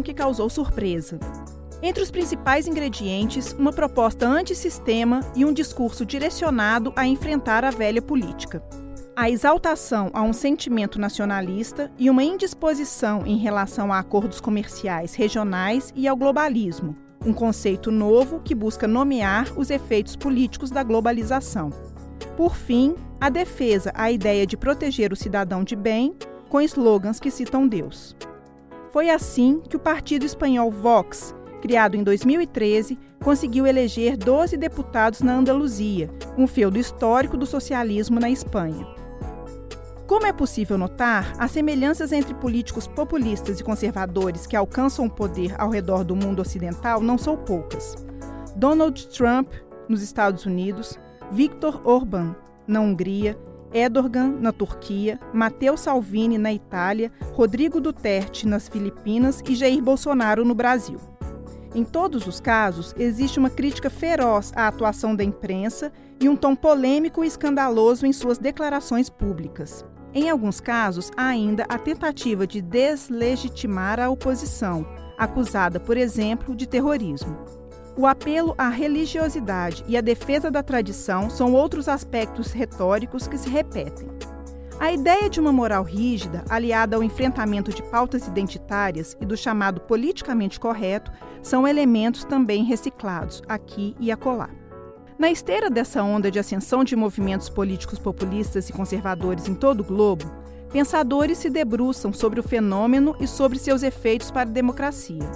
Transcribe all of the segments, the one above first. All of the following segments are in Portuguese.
que causou surpresa. Entre os principais ingredientes, uma proposta antissistema e um discurso direcionado a enfrentar a velha política. A exaltação a um sentimento nacionalista e uma indisposição em relação a acordos comerciais regionais e ao globalismo, um conceito novo que busca nomear os efeitos políticos da globalização. Por fim, a defesa à ideia de proteger o cidadão de bem, com slogans que citam Deus. Foi assim que o partido espanhol Vox, criado em 2013, conseguiu eleger 12 deputados na Andaluzia, um feudo histórico do socialismo na Espanha. Como é possível notar, as semelhanças entre políticos populistas e conservadores que alcançam o poder ao redor do mundo ocidental não são poucas. Donald Trump, nos Estados Unidos, Viktor Orbán, na Hungria, Erdogan, na Turquia, Matteo Salvini, na Itália, Rodrigo Duterte, nas Filipinas e Jair Bolsonaro, no Brasil. Em todos os casos, existe uma crítica feroz à atuação da imprensa e um tom polêmico e escandaloso em suas declarações públicas. Em alguns casos, há ainda a tentativa de deslegitimar a oposição, acusada, por exemplo, de terrorismo. O apelo à religiosidade e a defesa da tradição são outros aspectos retóricos que se repetem. A ideia de uma moral rígida, aliada ao enfrentamento de pautas identitárias e do chamado politicamente correto, são elementos também reciclados aqui e acolá. Na esteira dessa onda de ascensão de movimentos políticos populistas e conservadores em todo o globo, pensadores se debruçam sobre o fenômeno e sobre seus efeitos para a democracia.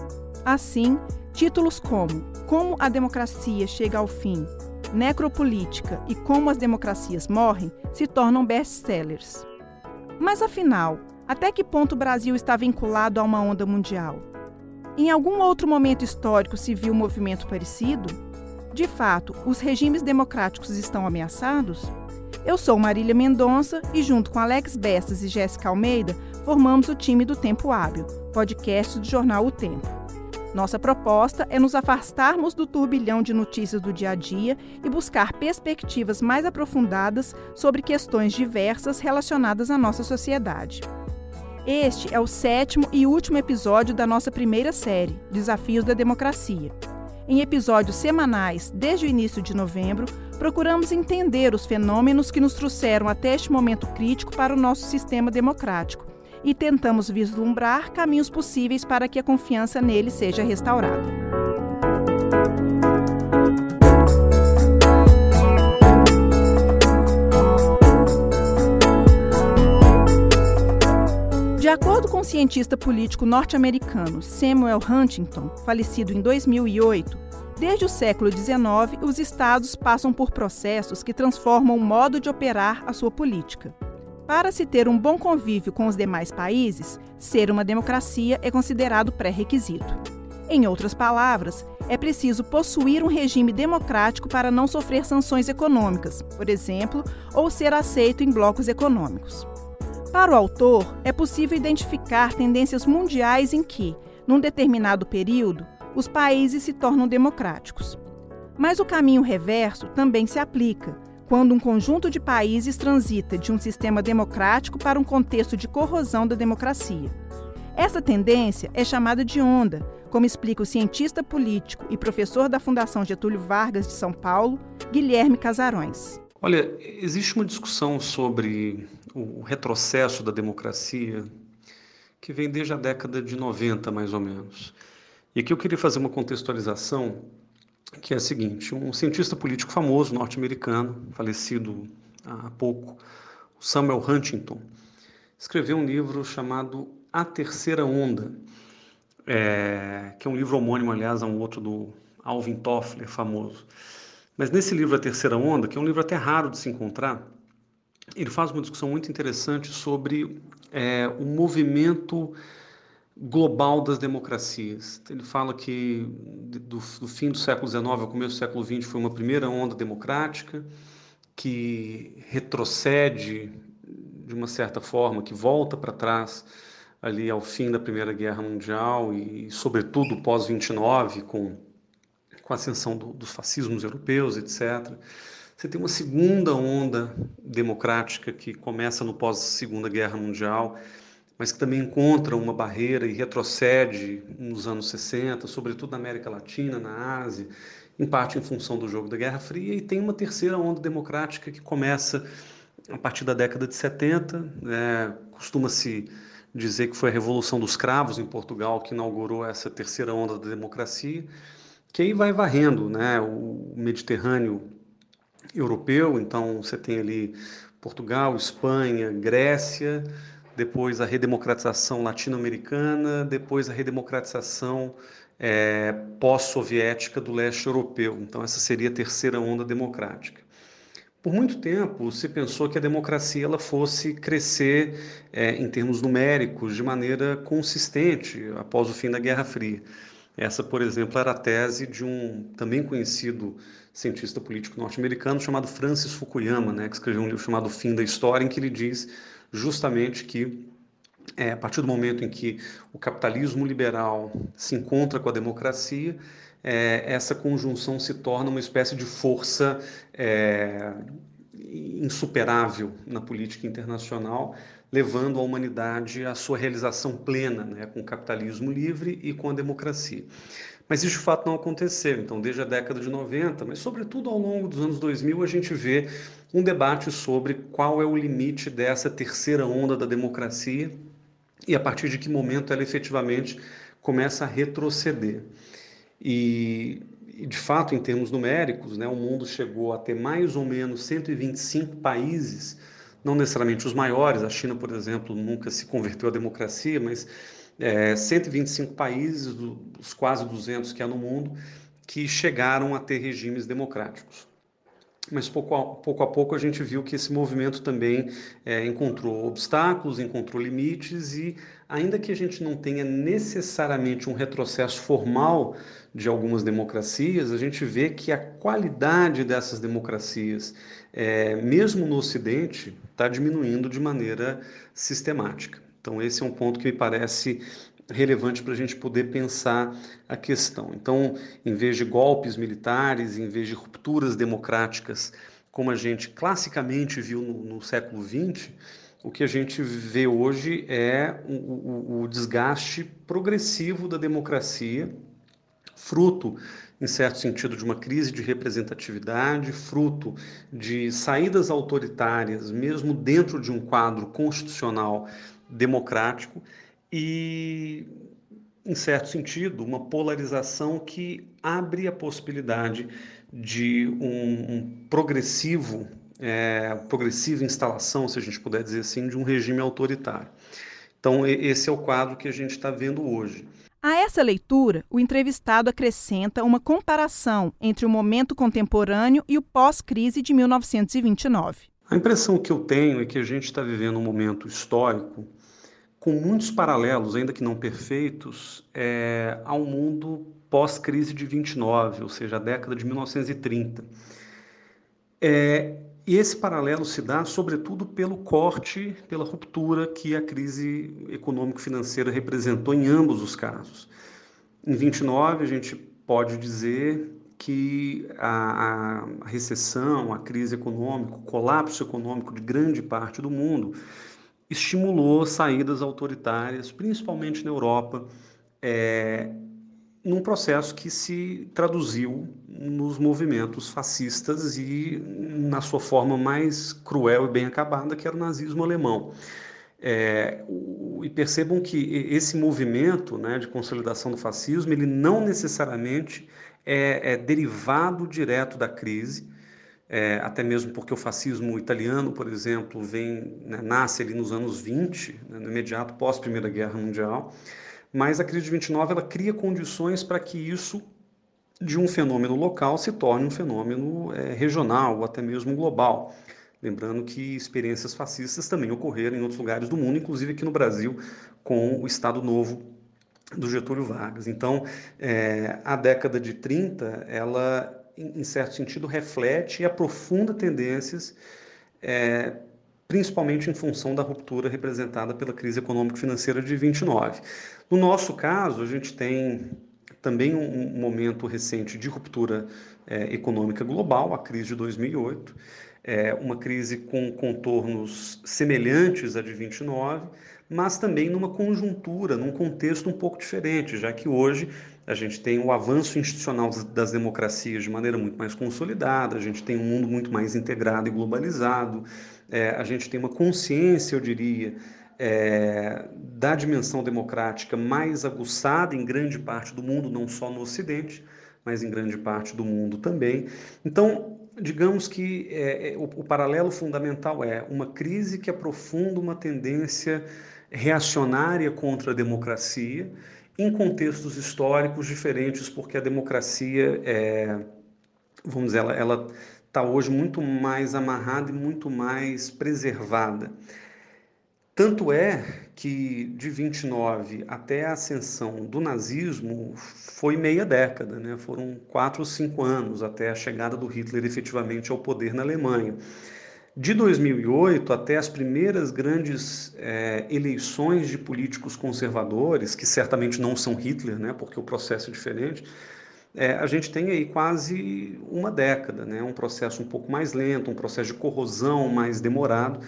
Assim, títulos como Como a democracia chega ao fim, Necropolítica e Como as democracias morrem se tornam best-sellers. Mas afinal, até que ponto o Brasil está vinculado a uma onda mundial? Em algum outro momento histórico se viu um movimento parecido? De fato, os regimes democráticos estão ameaçados? Eu sou Marília Mendonça e, junto com Alex Bestas e Jéssica Almeida, formamos o time do Tempo Hábil, podcast do jornal O Tempo. Nossa proposta é nos afastarmos do turbilhão de notícias do dia a dia e buscar perspectivas mais aprofundadas sobre questões diversas relacionadas à nossa sociedade. Este é o sétimo e último episódio da nossa primeira série, Desafios da Democracia. Em episódios semanais, desde o início de novembro, procuramos entender os fenômenos que nos trouxeram até este momento crítico para o nosso sistema democrático e tentamos vislumbrar caminhos possíveis para que a confiança nele seja restaurada. De acordo com o cientista político norte-americano Samuel Huntington, falecido em 2008, desde o século XIX, os estados passam por processos que transformam o modo de operar a sua política. Para se ter um bom convívio com os demais países, ser uma democracia é considerado pré-requisito. Em outras palavras, é preciso possuir um regime democrático para não sofrer sanções econômicas, por exemplo, ou ser aceito em blocos econômicos. Para o autor, é possível identificar tendências mundiais em que, num determinado período, os países se tornam democráticos. Mas o caminho reverso também se aplica, quando um conjunto de países transita de um sistema democrático para um contexto de corrosão da democracia. Essa tendência é chamada de onda, como explica o cientista político e professor da Fundação Getúlio Vargas de São Paulo, Guilherme Casarões. Olha, existe uma discussão sobre o retrocesso da democracia que vem desde a década de 90, mais ou menos. E aqui eu queria fazer uma contextualização que é a seguinte: um cientista político famoso norte-americano, falecido há pouco, Samuel Huntington, escreveu um livro chamado A Terceira Onda, é, que é um livro homônimo, aliás, a um outro do Alvin Toffler, famoso. Mas nesse livro A Terceira Onda, que é um livro até raro de se encontrar, ele faz uma discussão muito interessante sobre é, o movimento global das democracias. Ele fala que do, do, fim do século XIX ao começo do século XX foi uma primeira onda democrática que retrocede de uma certa forma, que volta para trás ali ao fim da Primeira Guerra Mundial e, sobretudo, pós 29, com com a ascensão do, dos fascismos europeus, etc. Você tem uma segunda onda democrática que começa no pós-Segunda Guerra Mundial mas que também encontra uma barreira e retrocede nos anos 60, sobretudo na América Latina, na Ásia, em parte em função do jogo da Guerra Fria, e tem uma terceira onda democrática que começa a partir da década de 70. Né? Costuma-se dizer que foi a Revolução dos Cravos em Portugal que inaugurou essa terceira onda da democracia, que aí vai varrendo né? o Mediterrâneo europeu, então você tem ali Portugal, Espanha, Grécia, depois a redemocratização latino-americana, depois a redemocratização é, pós-soviética do leste europeu. Então, essa seria a terceira onda democrática. Por muito tempo se pensou que a democracia ela fosse crescer é, em termos numéricos de maneira consistente após o fim da Guerra Fria. Essa, por exemplo, era a tese de um também conhecido cientista político norte-americano chamado Francis Fukuyama, né, que escreveu um livro chamado Fim da História, em que ele diz justamente que é, a partir do momento em que o capitalismo liberal se encontra com a democracia, é, essa conjunção se torna uma espécie de força é, insuperável na política internacional, levando a humanidade à sua realização plena, né, com o capitalismo livre e com a democracia. Mas isso de fato não aconteceu. Então, desde a década de 90, mas sobretudo ao longo dos anos 2000, a gente vê um debate sobre qual é o limite dessa terceira onda da democracia e a partir de que momento ela efetivamente começa a retroceder. E, de fato, em termos numéricos, né, o mundo chegou a ter mais ou menos 125 países, não necessariamente os maiores, a China, por exemplo, nunca se converteu à democracia, mas é, 125 países, dos quase 200 que há no mundo, que chegaram a ter regimes democráticos mas pouco a, pouco a pouco a gente viu que esse movimento também é, encontrou obstáculos, encontrou limites e ainda que a gente não tenha necessariamente um retrocesso formal de algumas democracias, a gente vê que a qualidade dessas democracias, é, mesmo no Ocidente, está diminuindo de maneira sistemática. Então esse é um ponto que me parece relevante para a gente poder pensar a questão. Então, em vez de golpes militares, em vez de rupturas democráticas, como a gente classicamente viu no, no século XX, o que a gente vê hoje é o, o, o desgaste progressivo da democracia, fruto em certo sentido, de uma crise de representatividade, fruto de saídas autoritárias, mesmo dentro de um quadro constitucional democrático, e, em certo sentido, uma polarização que abre a possibilidade de um, um progressivo, é, progressiva instalação, se a gente puder dizer assim, de um regime autoritário. Então, esse é o quadro que a gente está vendo hoje. A essa leitura, o entrevistado acrescenta uma comparação entre o momento contemporâneo e o pós-crise de 1929. A impressão que eu tenho é que a gente está vivendo um momento histórico com muitos paralelos, ainda que não perfeitos, é, ao mundo pós-crise de 29, ou seja, a década de 1930. É, e esse paralelo se dá, sobretudo, pelo corte, pela ruptura que a crise econômico-financeira representou em ambos os casos. Em 29, a gente pode dizer que a, a recessão, a crise econômica, o colapso econômico de grande parte do mundo estimulou saídas autoritárias, principalmente na Europa, é, num processo que se traduziu nos movimentos fascistas e na sua forma mais cruel e bem acabada, que era o nazismo alemão. É, e percebam que esse movimento né, de consolidação do fascismo ele não necessariamente é, é derivado direto da crise, é, até mesmo porque o fascismo italiano, por exemplo, vem, né, nasce ali nos anos 20, né, no imediato pós Primeira Guerra Mundial, mas a crise de 29 ela cria condições para que isso de um fenômeno local se torne um fenômeno é, regional ou até mesmo global. Lembrando que experiências fascistas também ocorreram em outros lugares do mundo, inclusive aqui no Brasil, com o Estado Novo do Getúlio Vargas. Então, é, a década de 30, ela em certo sentido, reflete e aprofunda tendências, é, principalmente em função da ruptura representada pela crise econômico-financeira de 29. No nosso caso, a gente tem também um, momento recente de ruptura é, econômica global, a crise de 2008, é, uma crise com contornos semelhantes à de 29, mas também numa conjuntura, num contexto um pouco diferente, já que hoje a gente tem o avanço institucional das democracias de maneira muito mais consolidada, a gente tem um mundo muito mais integrado e globalizado, é, a gente tem uma consciência, eu diria, é, da dimensão democrática mais aguçada em grande parte do mundo, não só no Ocidente, mas em grande parte do mundo também. Então, digamos que é, é o, o paralelo fundamental é uma crise que aprofunda uma tendência reacionária contra a democracia em contextos históricos diferentes, porque a democracia é, vamos dizer, ela está hoje muito mais amarrada e muito mais preservada. Tanto é que de 29 até a ascensão do nazismo foi meia década, né? foram quatro ou cinco anos até a chegada do Hitler efetivamente ao poder na Alemanha. De 2008 até as primeiras grandes é, eleições de políticos conservadores, que certamente não são Hitler, né, porque o processo é diferente, é, a gente tem aí quase uma década, né, um processo um pouco mais lento, um processo de corrosão mais demorado,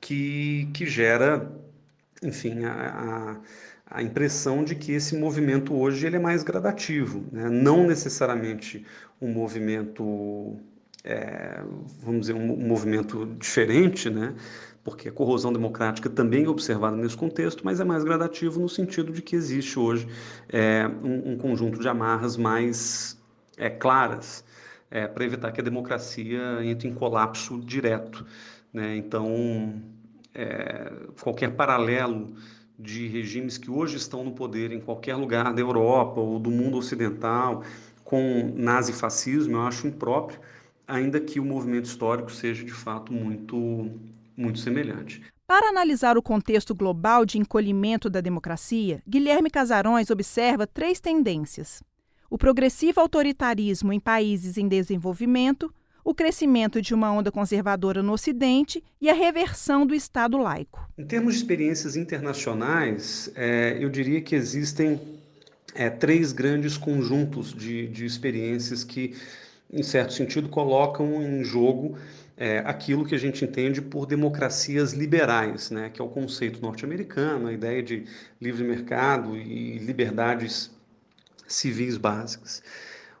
que, que gera, enfim, a, a, a impressão de que esse movimento hoje ele é mais gradativo, né, não necessariamente um movimento é, vamos dizer, um, movimento diferente, né? porque a corrosão democrática também é observada nesse contexto, mas é mais gradativo no sentido de que existe hoje é, um, um, conjunto de amarras mais é, claras é, para evitar que a democracia entre em colapso direto. Né? Então, é, qualquer paralelo de regimes que hoje estão no poder em qualquer lugar da Europa ou do mundo ocidental com nazifascismo, eu acho impróprio ainda que o movimento histórico seja de fato muito, muito semelhante. Para analisar o contexto global de encolhimento da democracia, Guilherme Casarões observa três tendências: o progressivo autoritarismo em países em desenvolvimento, o crescimento de uma onda conservadora no Ocidente e a reversão do Estado laico. Em termos de experiências internacionais, é, eu diria que existem é, três grandes conjuntos de, de experiências que em certo sentido, colocam em jogo é, aquilo que a gente entende por democracias liberais, né, que é o conceito norte-americano, a ideia de livre mercado e liberdades civis básicas.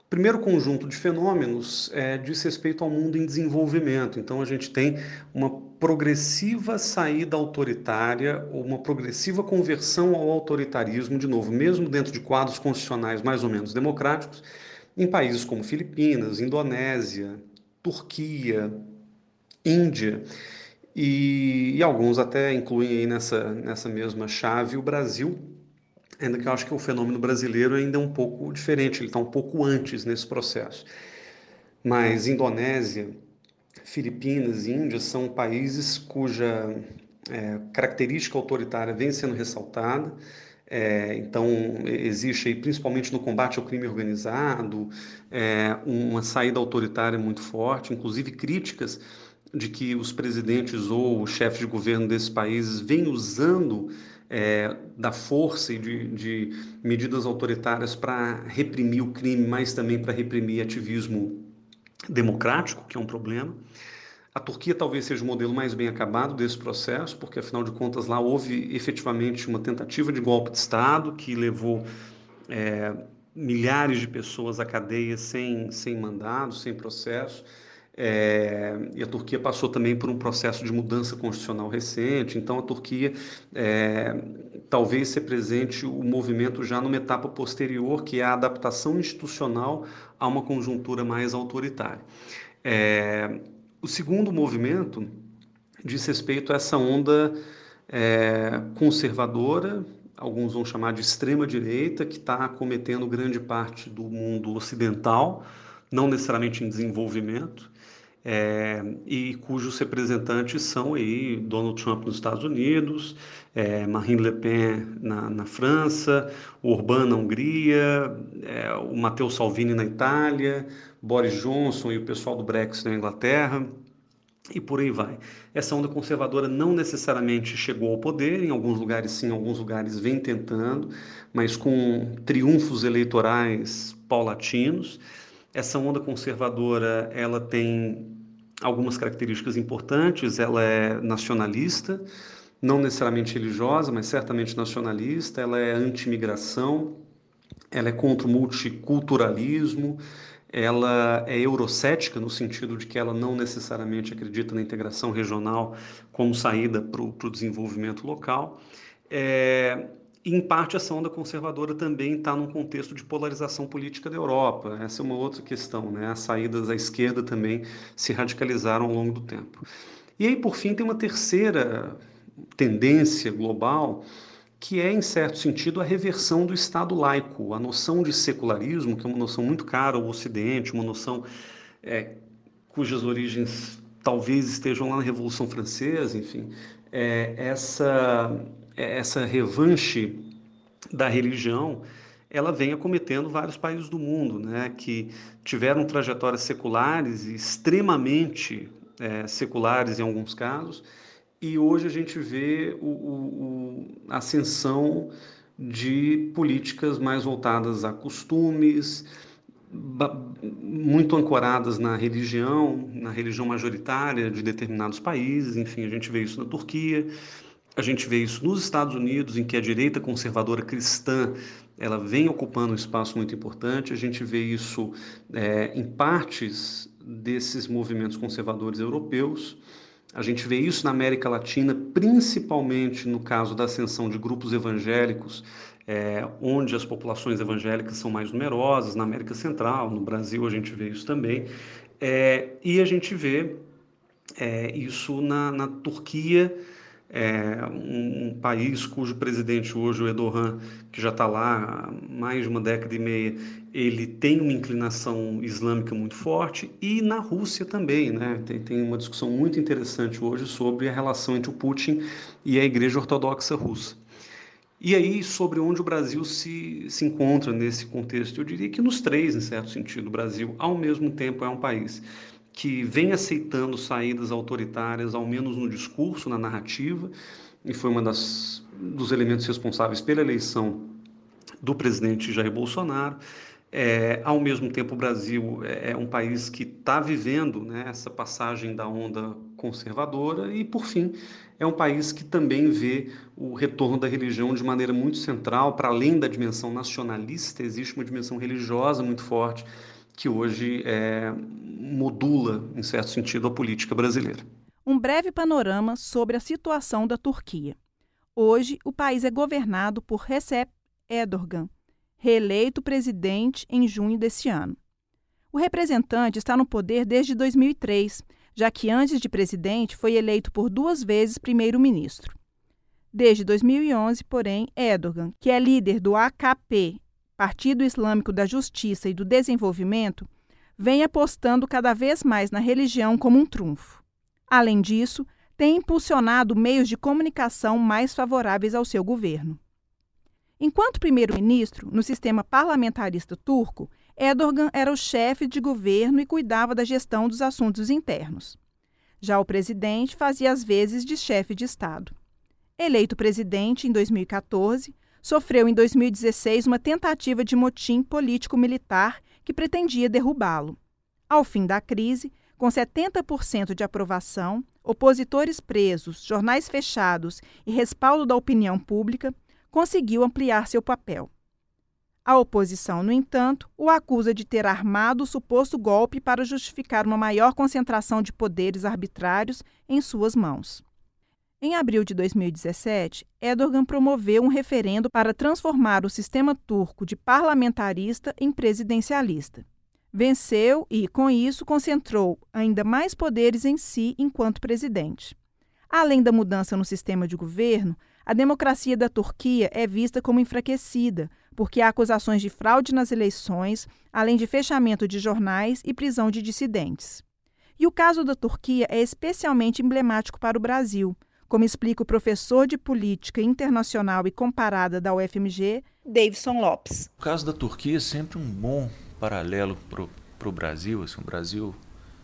O primeiro conjunto de fenômenos é, diz respeito ao mundo em desenvolvimento. Então, a gente tem uma progressiva saída autoritária ou uma progressiva conversão ao autoritarismo, de novo, mesmo dentro de quadros constitucionais mais ou menos democráticos, em países como Filipinas, Indonésia, Turquia, Índia, e, e, alguns até incluem aí nessa, nessa mesma chave o Brasil, ainda que eu acho que o fenômeno brasileiro ainda é um pouco diferente, ele está um pouco antes nesse processo. Mas Indonésia, Filipinas e Índia são países cuja é, característica autoritária vem sendo ressaltada, é, então, existe aí, principalmente no combate ao crime organizado, é, uma saída autoritária muito forte, inclusive críticas de que os presidentes ou os chefes de governo desses países vêm usando é, da força e de, de medidas autoritárias para reprimir o crime, mas também para reprimir ativismo democrático, que é um problema. A Turquia talvez seja o modelo mais bem acabado desse processo, porque afinal de contas lá houve efetivamente uma tentativa de golpe de Estado que levou é, milhares de pessoas à cadeia sem, sem mandado, sem processo. É, e a Turquia passou também por um processo de mudança constitucional recente, então a Turquia é, talvez represente o movimento já numa etapa posterior, que é a adaptação institucional a uma conjuntura mais autoritária. É, o segundo movimento diz respeito a essa onda é, conservadora, alguns vão chamar de extrema-direita, que está acometendo grande parte do mundo ocidental, não necessariamente em desenvolvimento, é, e cujos representantes são aí Donald Trump nos Estados Unidos, é, Marine Le Pen na, na França, Orbán na Hungria, é, o Matteo Salvini na Itália, Boris Johnson e o pessoal do Brexit na Inglaterra. e por aí vai. Essa onda conservadora não necessariamente chegou ao poder, em alguns lugares sim, em alguns lugares vem tentando, mas com triunfos eleitorais paulatinos. Essa onda conservadora, ela tem algumas características importantes, ela é nacionalista, não necessariamente religiosa, mas certamente nacionalista, ela é anti-imigração, ela é contra o multiculturalismo, ela é eurocética no sentido de que ela não necessariamente acredita na integração regional como saída para o desenvolvimento local. É, em parte, essa onda conservadora também está num contexto de polarização política da Europa. Essa é uma outra questão, né? As saídas à esquerda também se radicalizaram ao longo do tempo. E aí, por fim, tem uma terceira tendência global que é, em certo sentido, a reversão do Estado laico, a noção de secularismo, que é uma noção muito cara ao Ocidente, uma noção é, cujas origens talvez estejam lá na Revolução Francesa, enfim, é, essa, essa revanche da religião ela vem acometendo vários países do mundo, né, que tiveram trajetórias seculares e extremamente é, seculares em alguns casos, e hoje a gente vê o, o, a ascensão de políticas mais voltadas a costumes, muito ancoradas na religião, na religião majoritária de determinados países. Enfim, a gente vê isso na Turquia, a gente vê isso nos Estados Unidos, em que a direita conservadora cristã ela vem ocupando um espaço muito importante. A gente vê isso é, em partes desses movimentos conservadores europeus. A gente vê isso na América Latina, principalmente no caso da ascensão de grupos evangélicos, é, onde as populações evangélicas são mais numerosas, na América Central, no Brasil a gente vê isso também, é, e a gente vê é, isso na, na Turquia, é um, um, país cujo presidente hoje, o Erdogan, que já está lá há mais de uma década e meia, ele tem uma inclinação islâmica muito forte, e na Rússia também, né? Tem, tem uma discussão muito interessante hoje sobre a relação entre o Putin e a Igreja Ortodoxa Russa. E aí, sobre onde o Brasil se, se encontra nesse contexto? Eu diria que nos três, em certo sentido. O Brasil, ao mesmo tempo, é um país que vem aceitando saídas autoritárias, ao menos no discurso, na narrativa, e foi um dos elementos responsáveis pela eleição do presidente Jair Bolsonaro. É, ao mesmo tempo, o Brasil é, é um país que está vivendo né, essa passagem da onda conservadora e, por fim, é um país que também vê o retorno da religião de maneira muito central, para além da dimensão nacionalista, existe uma dimensão religiosa muito forte que hoje é, modula, em certo sentido, a política brasileira. Um breve panorama sobre a situação da Turquia. Hoje, o país é governado por Recep Erdogan, reeleito presidente em junho desse ano. O representante está no poder desde 2003, já que antes de presidente foi eleito por duas vezes primeiro-ministro. Desde 2011, porém, Erdogan, que é líder do AKP, Partido Islâmico da Justiça e do Desenvolvimento, vem apostando cada vez mais na religião como um trunfo. Além disso, tem impulsionado meios de comunicação mais favoráveis ao seu governo. Enquanto primeiro-ministro, no sistema parlamentarista turco, Erdogan era o chefe de governo e cuidava da gestão dos assuntos internos. Já o presidente fazia as vezes de chefe de Estado. Eleito presidente em 2014, sofreu em 2016 uma tentativa de motim político-militar que pretendia derrubá-lo. Ao fim da crise, com 70% de aprovação, opositores presos, jornais fechados e respaldo da opinião pública, conseguiu ampliar seu papel. A oposição, no entanto, o acusa de ter armado o suposto golpe para justificar uma maior concentração de poderes arbitrários em suas mãos. Em abril de 2017, Erdogan promoveu um referendo para transformar o sistema turco de parlamentarista em presidencialista. Venceu e, com isso, concentrou ainda mais poderes em si enquanto presidente. Além da mudança no sistema de governo, a democracia da Turquia é vista como enfraquecida, porque há acusações de fraude nas eleições, além de fechamento de jornais e prisão de dissidentes. E o caso da Turquia é especialmente emblemático para o Brasil, como explica o professor de Política Internacional e Comparada da UFMG, Davidson Lopes. O caso da Turquia é sempre um bom paralelo para o Brasil. Assim, o Brasil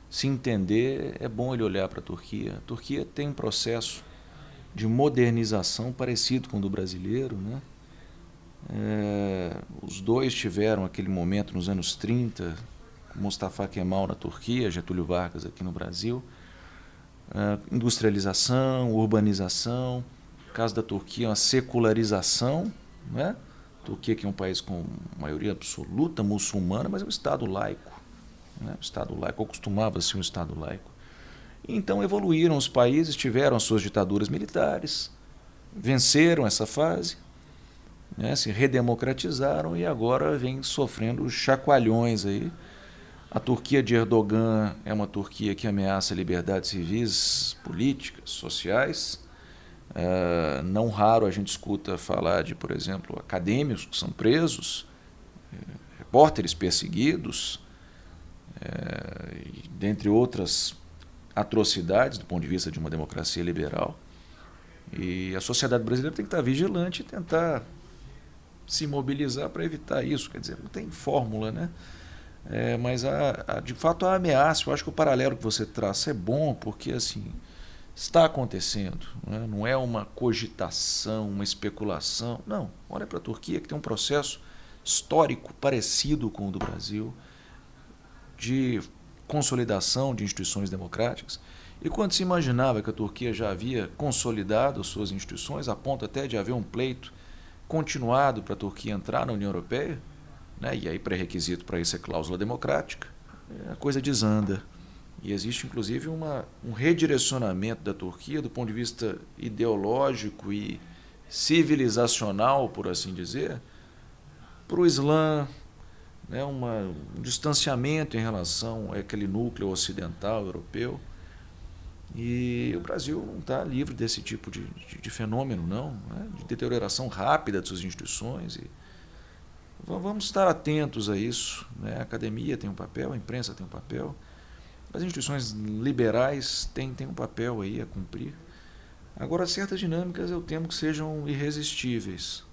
se entender, é bom ele olhar para a Turquia. A Turquia tem um processo de modernização parecido com o do brasileiro. Né? É, os dois tiveram aquele momento nos anos 30, Mustafa Kemal na Turquia, Getúlio Vargas aqui no Brasil. É, industrialização, urbanização. No caso da Turquia, uma secularização. Né? Turquia que é um país com maioria absoluta muçulmana, mas é um Estado laico. Né? Estado laico costumava ser um Estado laico. Então evoluíram os países, tiveram as suas ditaduras militares, venceram essa fase, né? se redemocratizaram e agora vem sofrendo chacoalhões aí. A Turquia de Erdogan é uma Turquia que ameaça liberdades civis, políticas, sociais. Uh, não raro a gente escuta falar de, por exemplo, acadêmicos que são presos, eh, repórteres perseguidos, é, dentre outras atrocidades do ponto de vista de uma democracia liberal. E a sociedade brasileira tem que estar vigilante e tentar se mobilizar para evitar isso. Quer dizer, não tem fórmula, né? É, mas a, a, de fato a ameaça, eu acho que o paralelo que você traça é bom, porque assim está acontecendo, né? não é uma cogitação, uma especulação. Não, olha para a Turquia que tem um processo histórico parecido com o do Brasil de consolidação de instituições democráticas. E quando se imaginava que a Turquia já havia consolidado suas instituições, a ponto até de haver um pleito continuado para a Turquia entrar na União Europeia, né, e aí pré-requisito para isso é cláusula democrática, a coisa desanda. E existe inclusive uma, um redirecionamento da Turquia do ponto de vista ideológico e civilizacional, por assim dizer, para o Islã, né, uma, um distanciamento em relação àquele núcleo ocidental europeu. E o Brasil não está livre desse tipo de, de, de fenômeno, não, né, de deterioração rápida de suas instituições. E vamos estar atentos a isso. Né? A academia tem um papel, a imprensa tem um papel, as instituições liberais têm, têm um papel aí a cumprir. Agora, certas dinâmicas eu temo que sejam irresistíveis.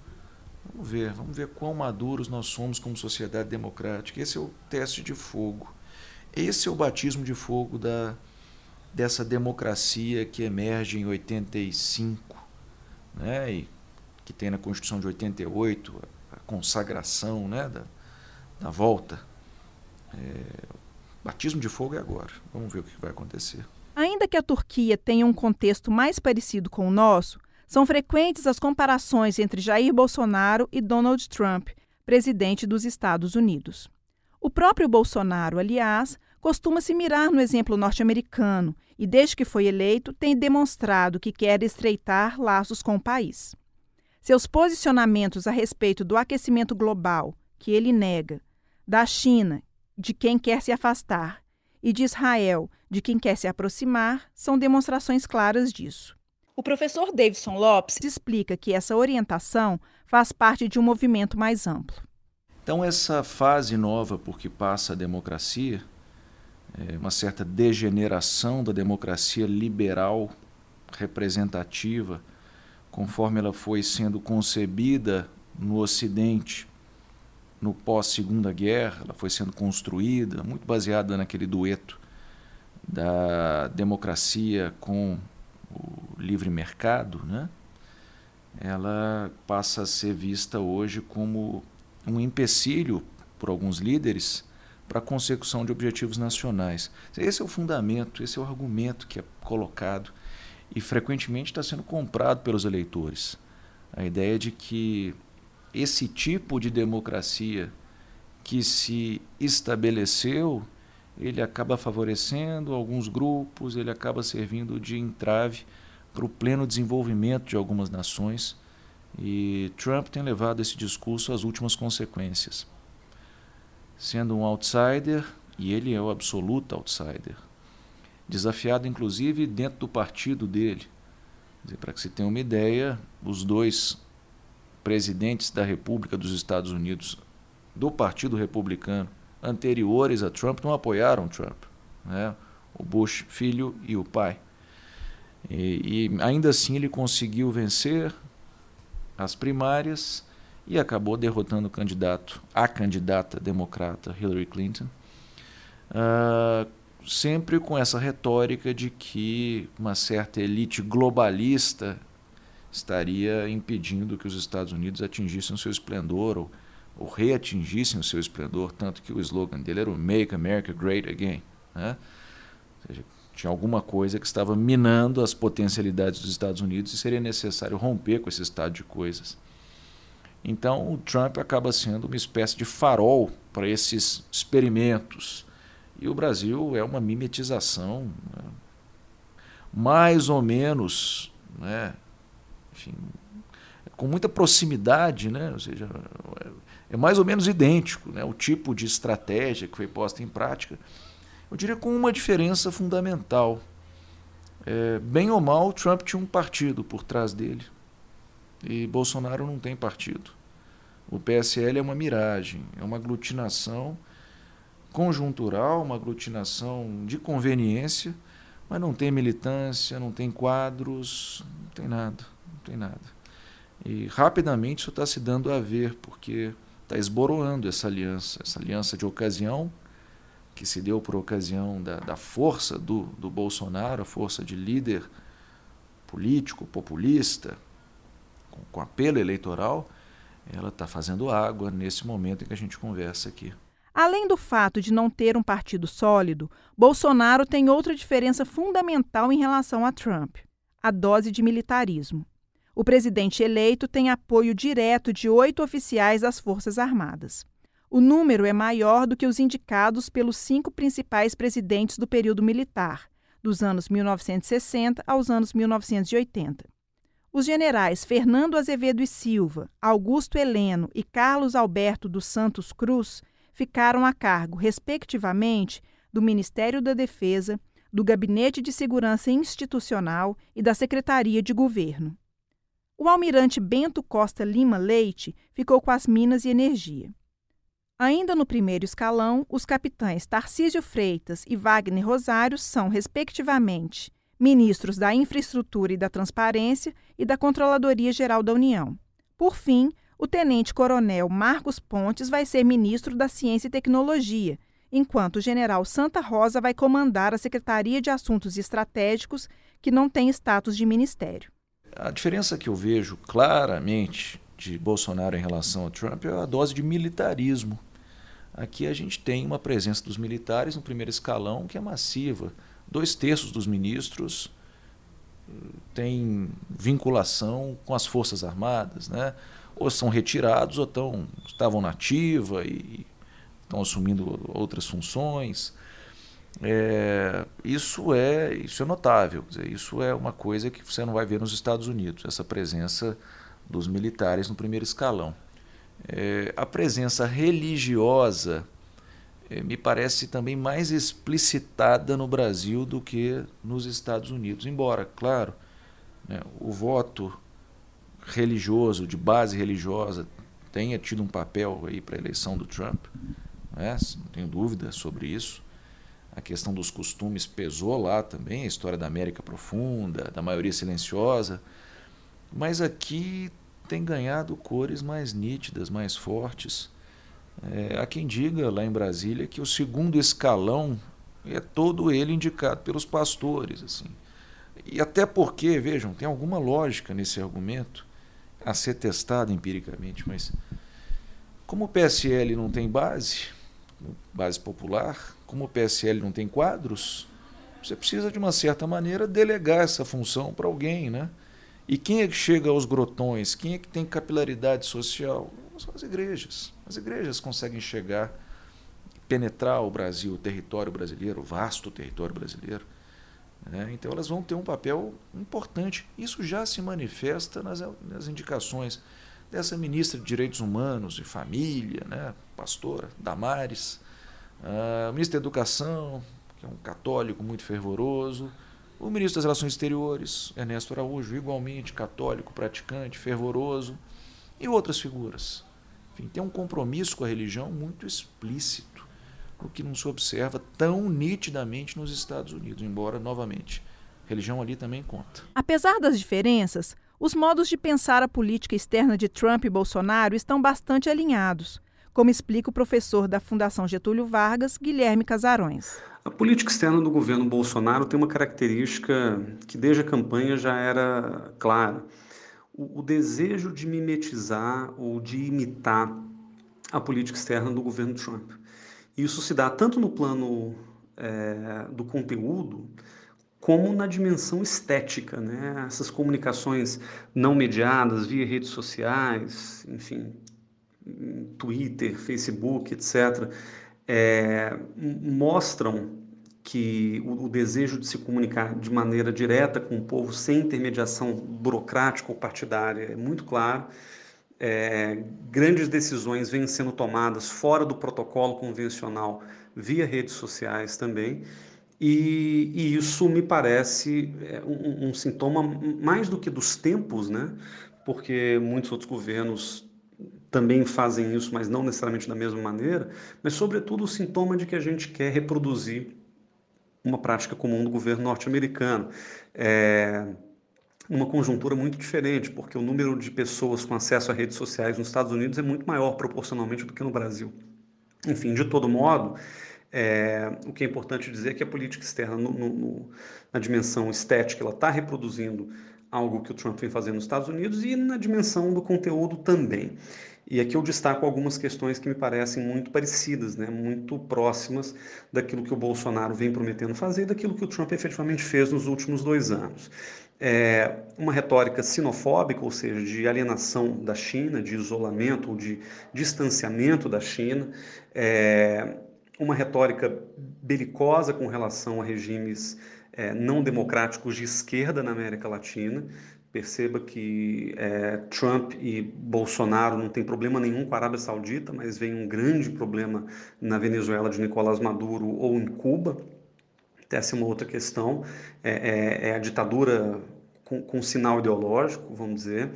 Vamos ver, vamos ver quão maduros nós somos como sociedade democrática. Esse é o teste de fogo. Esse é o batismo de fogo da, dessa democracia que emerge em 85, né? e que tem na Constituição de 88 a, a consagração né? da, da volta. É, batismo de fogo é agora. Vamos ver o que vai acontecer. Ainda que a Turquia tenha um contexto mais parecido com o nosso, são frequentes as comparações entre Jair Bolsonaro e Donald Trump, presidente dos Estados Unidos. O próprio Bolsonaro, aliás, costuma se mirar no exemplo norte-americano e, desde que foi eleito, tem demonstrado que quer estreitar laços com o país. Seus posicionamentos a respeito do aquecimento global, que ele nega, da China, de quem quer se afastar, e de Israel, de quem quer se aproximar, são demonstrações claras disso. O professor Davidson Lopes explica que essa orientação faz parte de um movimento mais amplo. Então, essa fase nova por que passa a democracia, é uma certa degeneração da democracia liberal representativa, conforme ela foi sendo concebida no Ocidente no pós-Segunda Guerra, ela foi sendo construída, muito baseada naquele dueto da democracia com o livre mercado, né? ela passa a ser vista hoje como um empecilho por alguns líderes para a consecução de objetivos nacionais. Esse é o fundamento, esse é o argumento que é colocado e frequentemente está sendo comprado pelos eleitores. A ideia de que esse tipo de democracia que se estabeleceu ele acaba favorecendo alguns grupos, ele acaba servindo de entrave para o pleno desenvolvimento de algumas nações. E Trump tem levado esse discurso às últimas consequências. Sendo um outsider, e ele é o absoluto outsider, desafiado inclusive dentro do partido dele. Para que se tenha uma ideia, os dois presidentes da República dos Estados Unidos do Partido Republicano anteriores a Trump não apoiaram Trump. Né? O Bush filho e o pai. E, e, ainda assim ele conseguiu vencer as primárias e acabou derrotando o candidato, a candidata democrata Hillary Clinton. Uh, sempre com essa retórica de que uma certa elite globalista estaria impedindo que os Estados Unidos atingissem o seu esplendor ou, ou reatingissem o seu esplendor, tanto que o slogan dele era o Make America Great Again. Né? Ou seja, tinha alguma coisa que estava minando as potencialidades dos Estados Unidos e seria necessário romper com esse estado de coisas. Então, o Trump acaba sendo uma espécie de farol para esses experimentos. E o Brasil é uma mimetização né? mais ou menos né? enfim, com muita proximidade, né? ou seja, é mais ou menos idêntico né? o tipo de estratégia que foi posta em prática. Eu diria com uma diferença fundamental. É, bem ou mal, Trump tinha um partido por trás dele e Bolsonaro não tem partido. O PSL é uma miragem, é uma aglutinação conjuntural, uma aglutinação de conveniência, mas não tem militância, não tem quadros, não tem nada tem nada. E rapidamente isso está se dando a ver, porque está esboroando essa aliança, essa aliança de ocasião, que se deu por ocasião da, da força do, do Bolsonaro, a força de líder político, populista, com, com apelo eleitoral, ela está fazendo água nesse momento em que a gente conversa aqui. Além do fato de não ter um partido sólido, Bolsonaro tem outra diferença fundamental em relação a Trump: a dose de militarismo. O presidente eleito tem apoio direto de oito oficiais das Forças Armadas. O número é maior do que os indicados pelos cinco principais presidentes do período militar, dos anos 1960 aos anos 1980. Os generais Fernando Azevedo e Silva, Augusto Heleno e Carlos Alberto dos Santos Cruz ficaram a cargo, respectivamente, do Ministério da Defesa, do Gabinete de Segurança Institucional e da Secretaria de Governo. O almirante Bento Costa Lima Leite ficou com as Minas e Energia. Ainda no primeiro escalão, os capitães Tarcísio Freitas e Wagner Rosário são, respectivamente, ministros da Infraestrutura e da Transparência e da Controladoria Geral da União. Por fim, o tenente-coronel Marcos Pontes vai ser ministro da Ciência e Tecnologia, enquanto o general Santa Rosa vai comandar a Secretaria de Assuntos Estratégicos, que não tem status de ministério. A diferença que eu vejo claramente de Bolsonaro em relação a Trump é a dose de militarismo. Aqui a gente tem uma presença dos militares no primeiro escalão que é massiva. Dois terços dos ministros eh, têm vinculação com as Forças Armadas, né? Ou são retirados ou estão, estavam na ativa e estão assumindo outras funções. É, isso é isso é notável, dizer, isso é uma coisa que você não vai ver nos Estados Unidos, essa presença dos militares no primeiro escalão. É, a presença religiosa é, me parece também mais explicitada no Brasil do que nos Estados Unidos, embora, claro, né, o voto religioso, de base religiosa, tenha tido um papel aí para a eleição do Trump, né, não tenho dúvida sobre isso a questão dos costumes pesou lá também, a história da América Profunda, da maioria silenciosa. Mas aqui tem ganhado cores mais nítidas, mais fortes. É, há quem diga lá em Brasília que o segundo escalão é todo ele indicado pelos pastores. assim. E até porque, vejam, tem alguma lógica nesse argumento a ser testado empiricamente, mas como o PSL não tem base, base popular, como o PSL não tem quadros, você precisa, de uma certa maneira, delegar essa função para alguém. Né? E quem é que chega aos grotões? Quem é que tem capilaridade social? São as igrejas. As igrejas conseguem chegar, penetrar o Brasil, o território brasileiro, o vasto território brasileiro. Né? Então elas vão ter um papel importante. Isso já se manifesta nas, nas indicações dessa ministra de Direitos Humanos e Família, né? pastora Damares, Uh, o ministro da Educação, que é um católico muito fervoroso. O ministro das Relações Exteriores, Ernesto Araújo, igualmente católico, praticante, fervoroso. E outras figuras. Enfim, tem um compromisso com a religião muito explícito, o que não se observa tão nitidamente nos Estados Unidos, embora, novamente, religião ali também conta. Apesar das diferenças, os modos de pensar a política externa de Trump e Bolsonaro estão bastante alinhados como explica o professor da Fundação Getúlio Vargas, Guilherme Casarões. A política externa do governo Bolsonaro tem uma característica que desde a campanha já era clara: o, o desejo de mimetizar ou de imitar a política externa do governo Trump. Isso se dá tanto no plano é, do conteúdo, como na dimensão estética, né? Essas comunicações não mediadas via redes sociais, enfim, Twitter, Facebook, etc., é, mostram que o, o, desejo de se comunicar de maneira direta com o povo, sem intermediação burocrática ou partidária, é muito claro. É, grandes decisões vêm sendo tomadas fora do protocolo convencional via redes sociais também. E, e isso me parece é, um, um, sintoma mais do que dos tempos, né? porque muitos outros governos também fazem isso, mas não necessariamente da mesma maneira, mas sobretudo o sintoma de que a gente quer reproduzir uma prática comum do governo norte-americano. É uma conjuntura muito diferente, porque o número de pessoas com acesso a redes sociais nos Estados Unidos é muito maior proporcionalmente do que no Brasil. Enfim, de todo modo, é, o que é importante dizer é que a política externa, no, no, na dimensão estética, ela está reproduzindo algo que o Trump vem fazendo nos Estados Unidos e na dimensão do conteúdo também. E aqui eu destaco algumas questões que me parecem muito parecidas, né, muito próximas daquilo que o Bolsonaro vem prometendo fazer e daquilo que o Trump efetivamente fez nos últimos dois anos. É uma retórica sinofóbica, ou seja, de alienação da China, de isolamento ou de distanciamento da China, é uma retórica belicosa com relação a regimes é, não democráticos de esquerda na América Latina. Perceba que é, Trump e Bolsonaro não tem problema nenhum com a Arábia Saudita, mas vem um grande problema na Venezuela de Nicolás Maduro ou em Cuba. Essa é uma outra questão. É, é, é a ditadura com, com sinal ideológico, vamos dizer.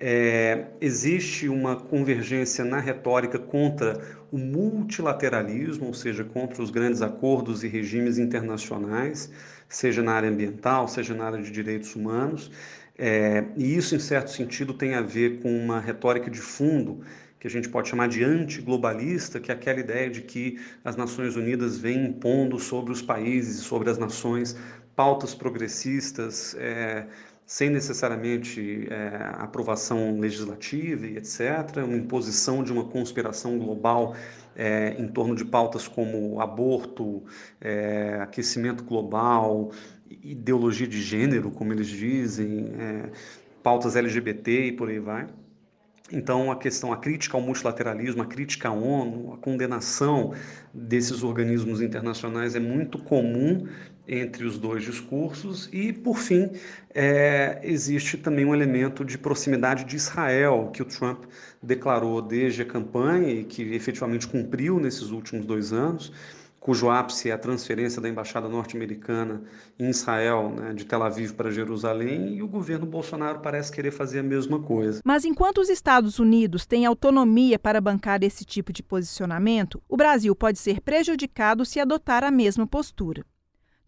É, existe uma convergência na retórica contra o multilateralismo, ou seja, contra os grandes acordos e regimes internacionais, seja na área ambiental, seja na área de direitos humanos. É, e isso, em certo sentido, tem a ver com uma retórica de fundo que a gente pode chamar de antiglobalista, que é aquela ideia de que as Nações Unidas vêm impondo sobre os países sobre as nações pautas progressistas, é, sem necessariamente é, aprovação legislativa e etc., uma imposição de uma conspiração global é, em torno de pautas como aborto, é, aquecimento global, ideologia de gênero, como eles dizem, é, pautas LGBT e por aí vai. Então, a questão, a crítica ao multilateralismo, a crítica à ONU, a condenação desses organismos internacionais é muito comum entre os dois discursos. E, por fim, é, existe também um elemento de proximidade de Israel, que o Trump declarou desde a campanha e que efetivamente cumpriu nesses últimos dois anos cujo ápice é a transferência da embaixada norte-americana em Israel, né, de Tel Aviv para Jerusalém, e o governo Bolsonaro parece querer fazer a mesma coisa. Mas enquanto os Estados Unidos têm autonomia para bancar esse tipo de posicionamento, o Brasil pode ser prejudicado se adotar a mesma postura.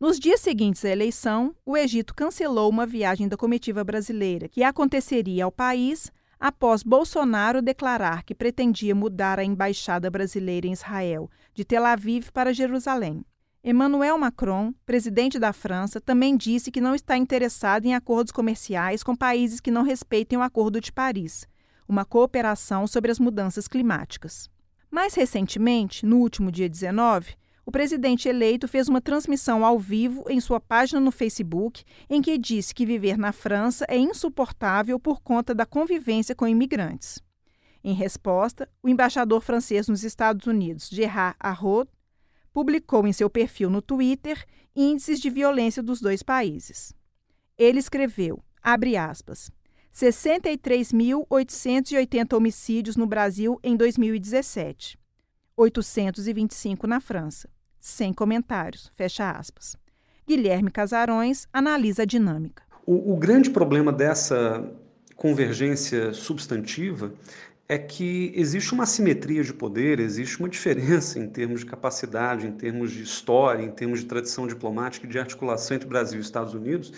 Nos dias seguintes à eleição, o Egito cancelou uma viagem da comitiva brasileira que aconteceria ao país após Bolsonaro declarar que pretendia mudar a embaixada brasileira em Israel de Tel Aviv para Jerusalém. Emmanuel Macron, presidente da França, também disse que não está interessado em acordos comerciais com países que não respeitem o Acordo de Paris, uma cooperação sobre as mudanças climáticas. Mais recentemente, no último dia 19, o presidente eleito fez uma transmissão ao vivo em sua página no Facebook, em que disse que viver na França é insuportável por conta da convivência com imigrantes. Em resposta, o embaixador francês nos Estados Unidos, Gerard Arraud, publicou em seu perfil no Twitter índices de violência dos dois países. Ele escreveu, abre aspas, 63.880 homicídios no Brasil em 2017, 825 na França sem comentários. Fecha aspas. Guilherme Casarões analisa a dinâmica. O, o grande problema dessa convergência substantiva é que existe uma assimetria de poder, existe uma diferença em termos de capacidade, em termos de história, em termos de tradição diplomática e de articulação entre Brasil e Estados Unidos,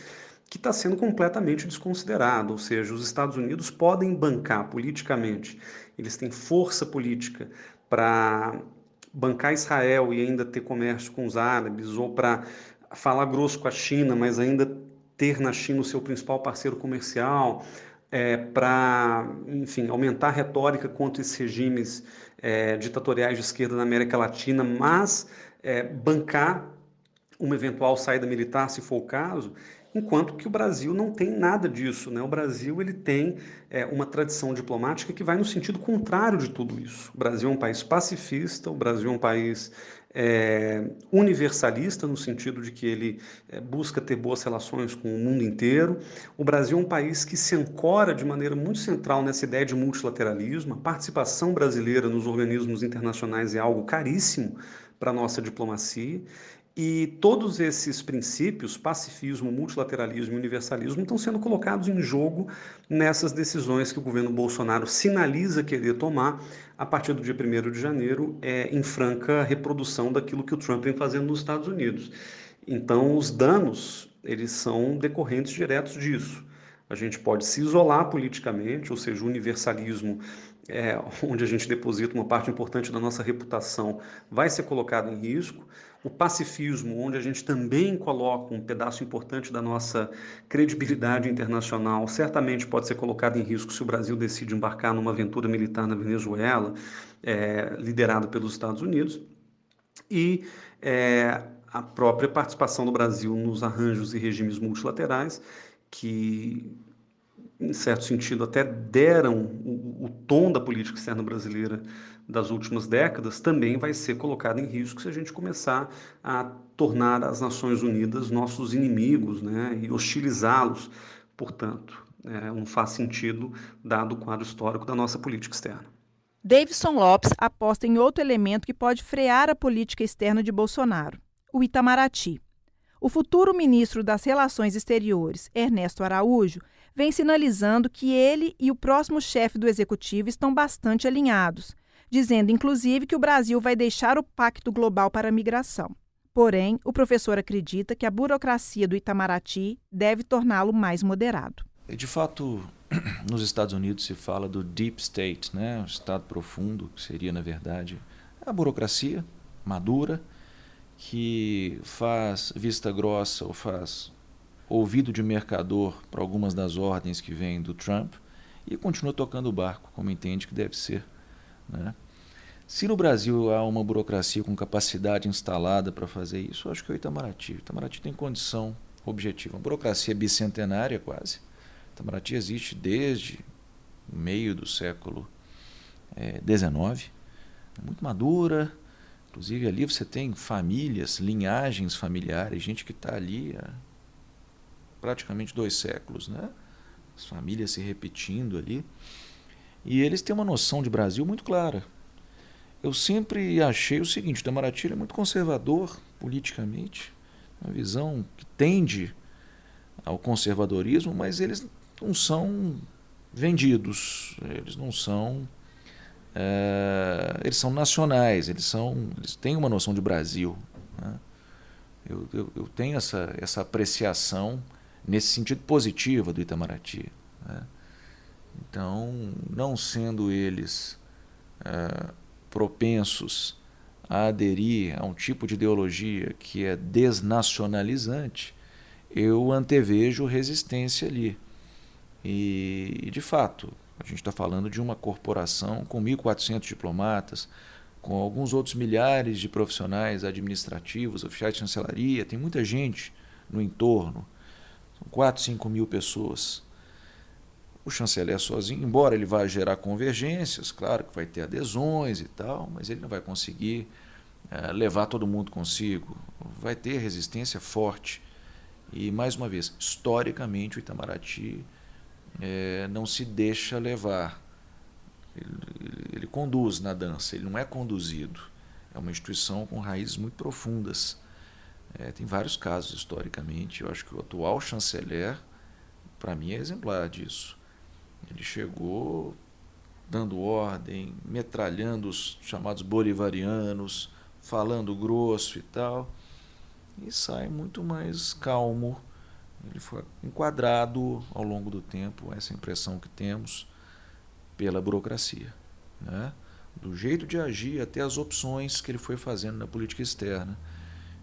que está sendo completamente desconsiderado. Ou seja, os Estados Unidos podem bancar politicamente, eles têm força política para bancar Israel e ainda ter comércio com os árabes, ou para falar grosso com a China, mas ainda ter na China o seu principal parceiro comercial, é, para, enfim, aumentar a retórica contra esses regimes é, ditatoriais de esquerda na América Latina, mas é, bancar uma eventual saída militar, se for o caso, enquanto que o Brasil não tem nada disso. Né? O Brasil ele tem é, uma tradição diplomática que vai no sentido contrário de tudo isso. O Brasil é um país pacifista, o Brasil é um país é, universalista, no sentido de que ele é, busca ter boas relações com o mundo inteiro. O Brasil é um país que se ancora de maneira muito central nessa ideia de multilateralismo. A participação brasileira nos organismos internacionais é algo caríssimo para a nossa diplomacia. E todos esses princípios, pacifismo, multilateralismo e universalismo, estão sendo colocados em jogo nessas decisões que o governo Bolsonaro sinaliza querer tomar a partir do dia 1 de janeiro, é, em franca reprodução daquilo que o Trump vem fazendo nos Estados Unidos. Então, os danos, eles são decorrentes diretos disso. A gente pode se isolar politicamente, ou seja, o universalismo é, onde a gente deposita uma parte importante da nossa reputação, vai ser colocado em risco. O pacifismo, onde a gente também coloca um pedaço importante da nossa credibilidade internacional, certamente pode ser colocado em risco se o Brasil decide embarcar numa aventura militar na Venezuela, é, liderada pelos Estados Unidos. E é, a própria participação do Brasil nos arranjos e regimes multilaterais, que em certo sentido, até deram o, o, tom da política externa brasileira das últimas décadas, também vai ser colocado em risco se a gente começar a tornar as Nações Unidas nossos inimigos né, e hostilizá-los, portanto. É, não faz sentido, dado o quadro histórico da nossa política externa. Davidson Lopes aposta em outro elemento que pode frear a política externa de Bolsonaro: o Itamaraty. O futuro ministro das Relações Exteriores, Ernesto Araújo, vem sinalizando que ele e o próximo chefe do executivo estão bastante alinhados, dizendo inclusive que o Brasil vai deixar o Pacto Global para a Migração. Porém, o professor acredita que a burocracia do Itamaraty deve torná-lo mais moderado. De fato, nos Estados Unidos se fala do deep state, né? o estado profundo, que seria, na verdade, a burocracia madura, que faz vista grossa ou faz ouvido de mercador para algumas das ordens que vêm do Trump e continua tocando o barco como entende que deve ser. Né? Se no Brasil há uma burocracia com capacidade instalada para fazer isso, acho que é o Itamaraty. O Itamaraty tem condição objetiva. Uma burocracia bicentenária quase. O Itamaraty existe desde o meio do século XIX, é, muito madura. Inclusive ali você tem famílias, linhagens familiares, gente que está ali há praticamente dois séculos, né? As famílias se repetindo ali. E eles têm uma noção de Brasil muito clara. Eu sempre achei o seguinte: o Itamaraty é muito conservador politicamente, uma visão que tende ao conservadorismo, mas eles não são vendidos, eles não são. É, eles são nacionais, eles, são, eles têm uma noção de Brasil. Né? Eu, eu, eu, tenho essa, essa apreciação nesse sentido positivo do Itamaraty. Né? Então, não sendo eles é, propensos a aderir a um tipo de ideologia que é desnacionalizante, eu antevejo resistência ali. E, e de fato, a gente está falando de uma corporação com 1.400 diplomatas, com alguns outros milhares de profissionais administrativos, oficiais de chancelaria, tem muita gente no entorno. 4, 5 mil pessoas. O chanceler sozinho, embora ele vá gerar convergências, claro que vai ter adesões e tal, mas ele não vai conseguir é, levar todo mundo consigo. Vai ter resistência forte. E, mais uma vez, historicamente, o Itamaraty é, não se deixa levar. Ele, ele conduz na dança, ele não é conduzido. É uma instituição com raízes muito profundas. É, tem vários casos historicamente. Eu acho que o atual chanceler, para mim, é exemplar disso. Ele chegou dando ordem, metralhando os chamados bolivarianos, falando grosso e tal, e sai muito mais calmo. Ele foi enquadrado ao longo do tempo, essa impressão que temos, pela burocracia. Né? do jeito de agir até as opções que ele foi fazendo na política externa.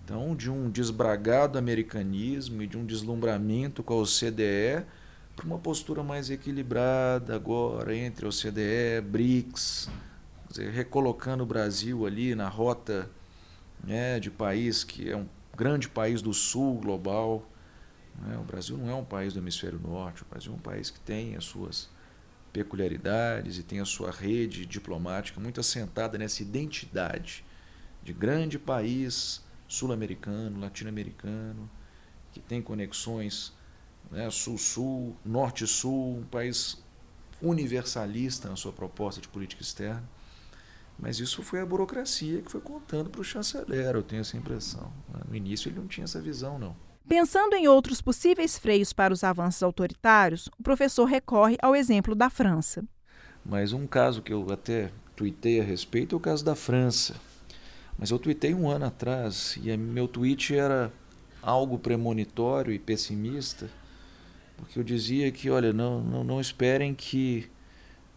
Então, de um desbragado americanismo e de um deslumbramento com a OCDE para uma postura mais equilibrada agora entre OCDE, BRICS, dizer, recolocando o Brasil ali na rota né, de país que é um grande país do sul global. Né? O Brasil não é um país do hemisfério norte, o Brasil é um país que tem as suas peculiaridades e tem a sua rede diplomática muito assentada nessa identidade de grande país sul-americano, latino-americano, que tem conexões né, sul-sul, norte-sul, um país universalista na sua proposta de política externa. Mas isso foi a burocracia que foi contando para o chanceler, eu tenho essa impressão. No início ele não tinha essa visão, não. Pensando em outros possíveis freios para os avanços autoritários, o professor recorre ao exemplo da França. Mas um caso que eu até tuitei a respeito é o caso da França. Mas eu tuitei um ano atrás e meu tweet era algo premonitório e pessimista, porque eu dizia que, olha, não, não, não esperem que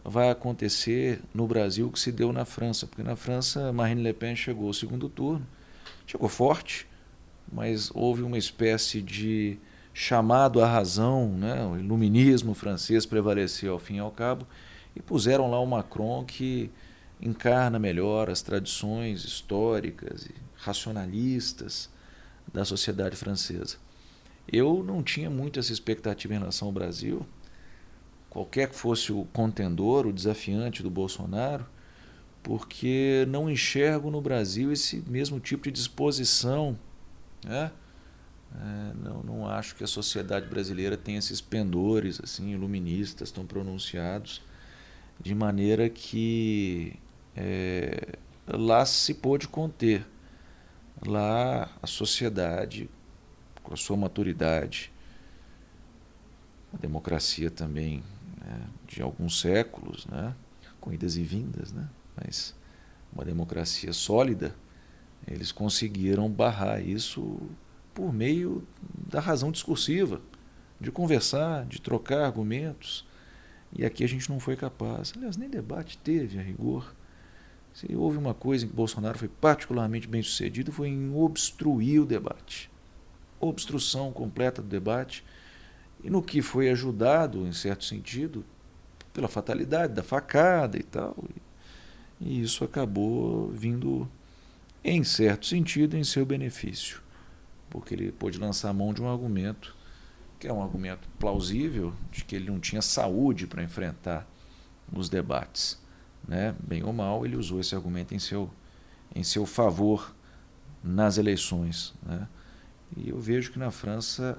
vai acontecer no Brasil o que se deu na França, porque na França Marine Le Pen chegou ao segundo turno, chegou forte, mas houve uma espécie de chamado à razão, né? o iluminismo francês prevaleceu ao fim e ao cabo, e puseram lá o Macron que encarna melhor as tradições históricas e racionalistas da sociedade francesa. Eu não tinha muito essa expectativa em relação ao Brasil, qualquer que fosse o contendor, o desafiante do Bolsonaro, porque não enxergo no Brasil esse mesmo tipo de disposição né? É, não, não acho que a sociedade brasileira tenha esses pendores assim iluministas tão pronunciados, de maneira que é, lá se pôde conter. Lá a sociedade, com a sua maturidade, a democracia também né, de alguns séculos, né, com idas e vindas, né, mas uma democracia sólida, eles conseguiram barrar isso por meio da razão discursiva, de conversar, de trocar argumentos. E aqui a gente não foi capaz. Aliás, nem debate teve a rigor. Se houve uma coisa em que Bolsonaro foi particularmente bem sucedido, foi em obstruir o debate. Obstrução completa do debate. E no que foi ajudado, em certo sentido, pela fatalidade da facada e tal. E isso acabou vindo em certo sentido, em seu benefício, porque ele pôde lançar a mão de um argumento que é um argumento plausível de que ele não tinha saúde para enfrentar os debates, né? Bem ou mal, ele usou esse argumento em seu em seu favor nas eleições, né? E eu vejo que na França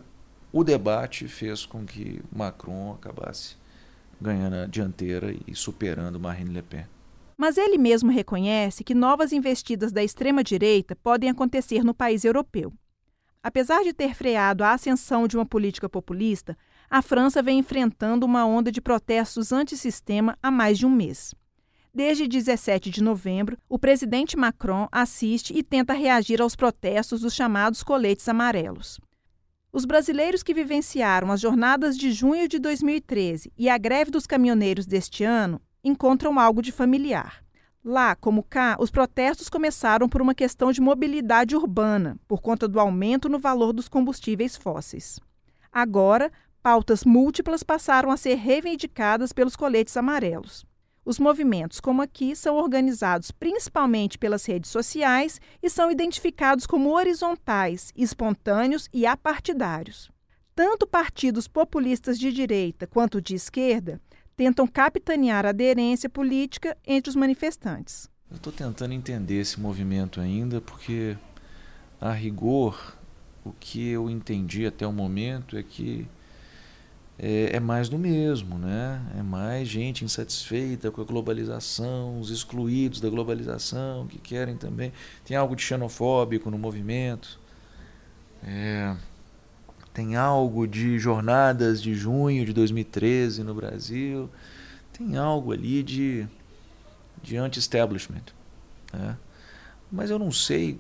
o debate fez com que Macron acabasse ganhando a dianteira e superando Marine Le Pen. Mas ele mesmo reconhece que novas investidas da extrema-direita podem acontecer no país europeu. Apesar de ter freado a ascensão de uma política populista, a França vem enfrentando uma onda de protestos antissistema há mais de um mês. Desde 17 de novembro, o presidente Macron assiste e tenta reagir aos protestos dos chamados coletes amarelos. Os brasileiros que vivenciaram as jornadas de junho de 2013 e a greve dos caminhoneiros deste ano encontram algo de familiar. Lá, como cá, os protestos começaram por uma questão de mobilidade urbana, por conta do aumento no valor dos combustíveis fósseis. Agora, pautas múltiplas passaram a ser reivindicadas pelos coletes amarelos. Os movimentos, como aqui, são organizados principalmente pelas redes sociais e são identificados como horizontais, espontâneos e apartidários. Tanto partidos populistas de direita quanto de esquerda tentam capitanear a aderência política entre os manifestantes. Eu estou tentando entender esse movimento ainda, porque, a rigor, o que eu entendi até o momento é que é, é, mais do mesmo, né? É mais gente insatisfeita com a globalização, os excluídos da globalização que querem também. Tem algo de xenofóbico no movimento. É, tem algo de jornadas de junho de 2013 no Brasil, tem algo ali de, de anti-establishment. Né? Mas eu não sei,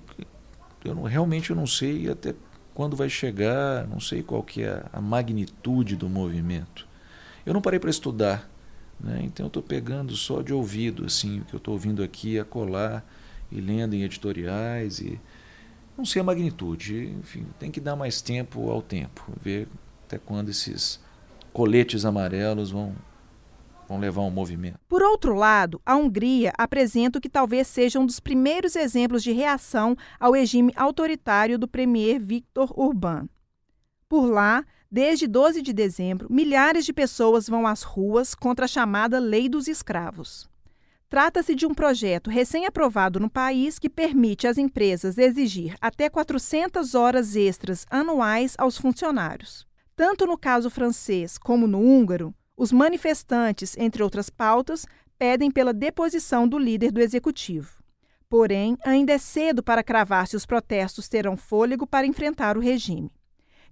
eu não, realmente eu não sei até quando vai chegar, não sei qual que é a magnitude do movimento. Eu não parei para estudar Né? Então eu estou pegando só de ouvido assim, o que eu estou ouvindo aqui, a colar e lendo em editoriais e não sei a magnitude, enfim, tem que dar mais tempo ao tempo, ver até quando esses coletes amarelos vão vão levar um movimento. Por outro lado, a Hungria apresenta o que talvez seja um dos primeiros exemplos de reação ao regime autoritário do premier Viktor Orbán. Por lá, desde 12 de dezembro, milhares de pessoas vão às ruas contra a chamada Lei dos Escravos. Trata-se de um projeto recém-aprovado no país que permite às empresas exigir até 400 horas extras anuais aos funcionários. Tanto no caso francês como no húngaro, os manifestantes, entre outras pautas, pedem pela deposição do líder do executivo. Porém, ainda é cedo para cravar se os protestos terão fôlego para enfrentar o regime.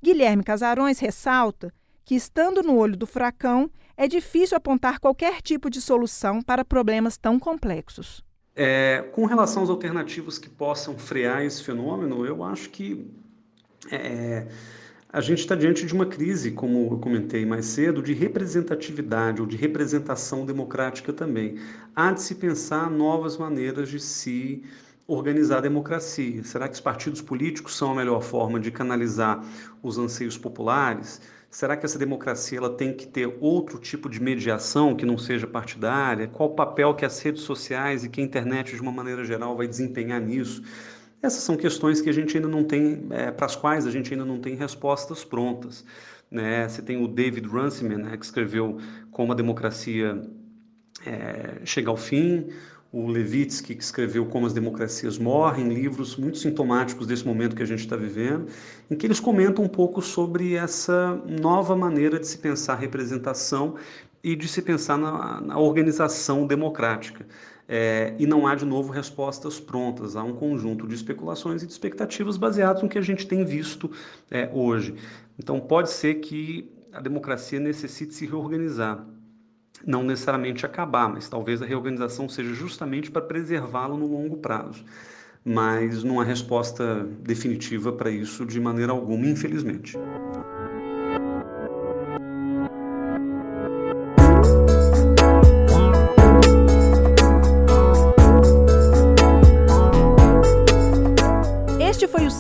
Guilherme Casarões ressalta que, estando no olho do furacão, é difícil apontar qualquer tipo de solução para problemas tão complexos. É, com relação às alternativas que possam frear esse fenômeno, eu acho que é, a gente está diante de uma crise, como eu comentei mais cedo, de representatividade ou de representação democrática também. Há de se pensar novas maneiras de se organizar a democracia. Será que os partidos políticos são a melhor forma de canalizar os anseios populares? Será que essa democracia ela tem que ter outro tipo de mediação que não seja partidária? Qual o papel que as redes sociais e que a internet, de uma maneira geral, vai desempenhar nisso? Essas são questões que a gente ainda não tem, é, para as quais a gente ainda não tem respostas prontas. Né? Você tem o David Runciman, né, que escreveu Como a Democracia é, Chega ao Fim, o Levitsky, que escreveu Como as Democracias Morrem, livros muito sintomáticos desse momento que a gente está vivendo, em que eles comentam um pouco sobre essa nova maneira de se pensar representação e de se pensar na, na organização democrática. É, e não há, de novo, respostas prontas. Há um conjunto de especulações e de expectativas baseadas no que a gente tem visto é, hoje. Então, pode ser que a democracia necessite se reorganizar não necessariamente acabar, mas talvez a reorganização seja justamente para preservá-lo no longo prazo. Mas não há resposta definitiva para isso de maneira alguma, infelizmente.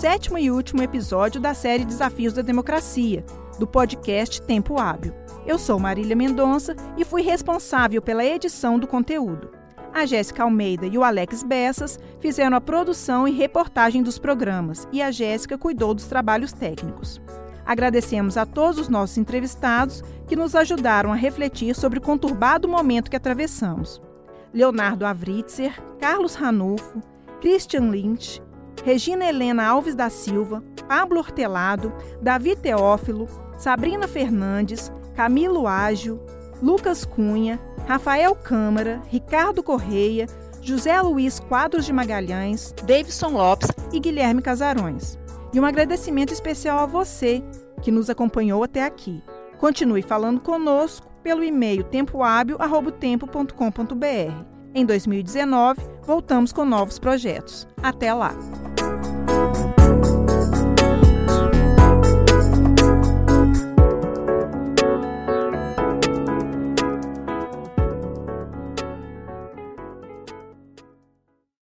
Sétimo e último episódio da série Desafios da Democracia, do podcast Tempo Hábil. Eu sou Marília Mendonça e fui responsável pela edição do conteúdo. A Jéssica Almeida e o Alex Bessas fizeram a produção e reportagem dos programas e a Jéssica cuidou dos trabalhos técnicos. Agradecemos a todos os nossos entrevistados que nos ajudaram a refletir sobre o conturbado momento que atravessamos. Leonardo Avritzer, Carlos Ranulfo, Christian Lynch, Regina Helena Alves da Silva, Pablo Hortelado, Davi Teófilo, Sabrina Fernandes, Camilo Ágio, Lucas Cunha, Rafael Câmara, Ricardo Correia, José Luiz Quadros de Magalhães, Davidson Lopes e Guilherme Casarões. E um agradecimento especial a você que nos acompanhou até aqui. Continue falando conosco pelo e-mail tempohábil.tempo.com.br. Em 2019, voltamos com novos projetos. Até lá!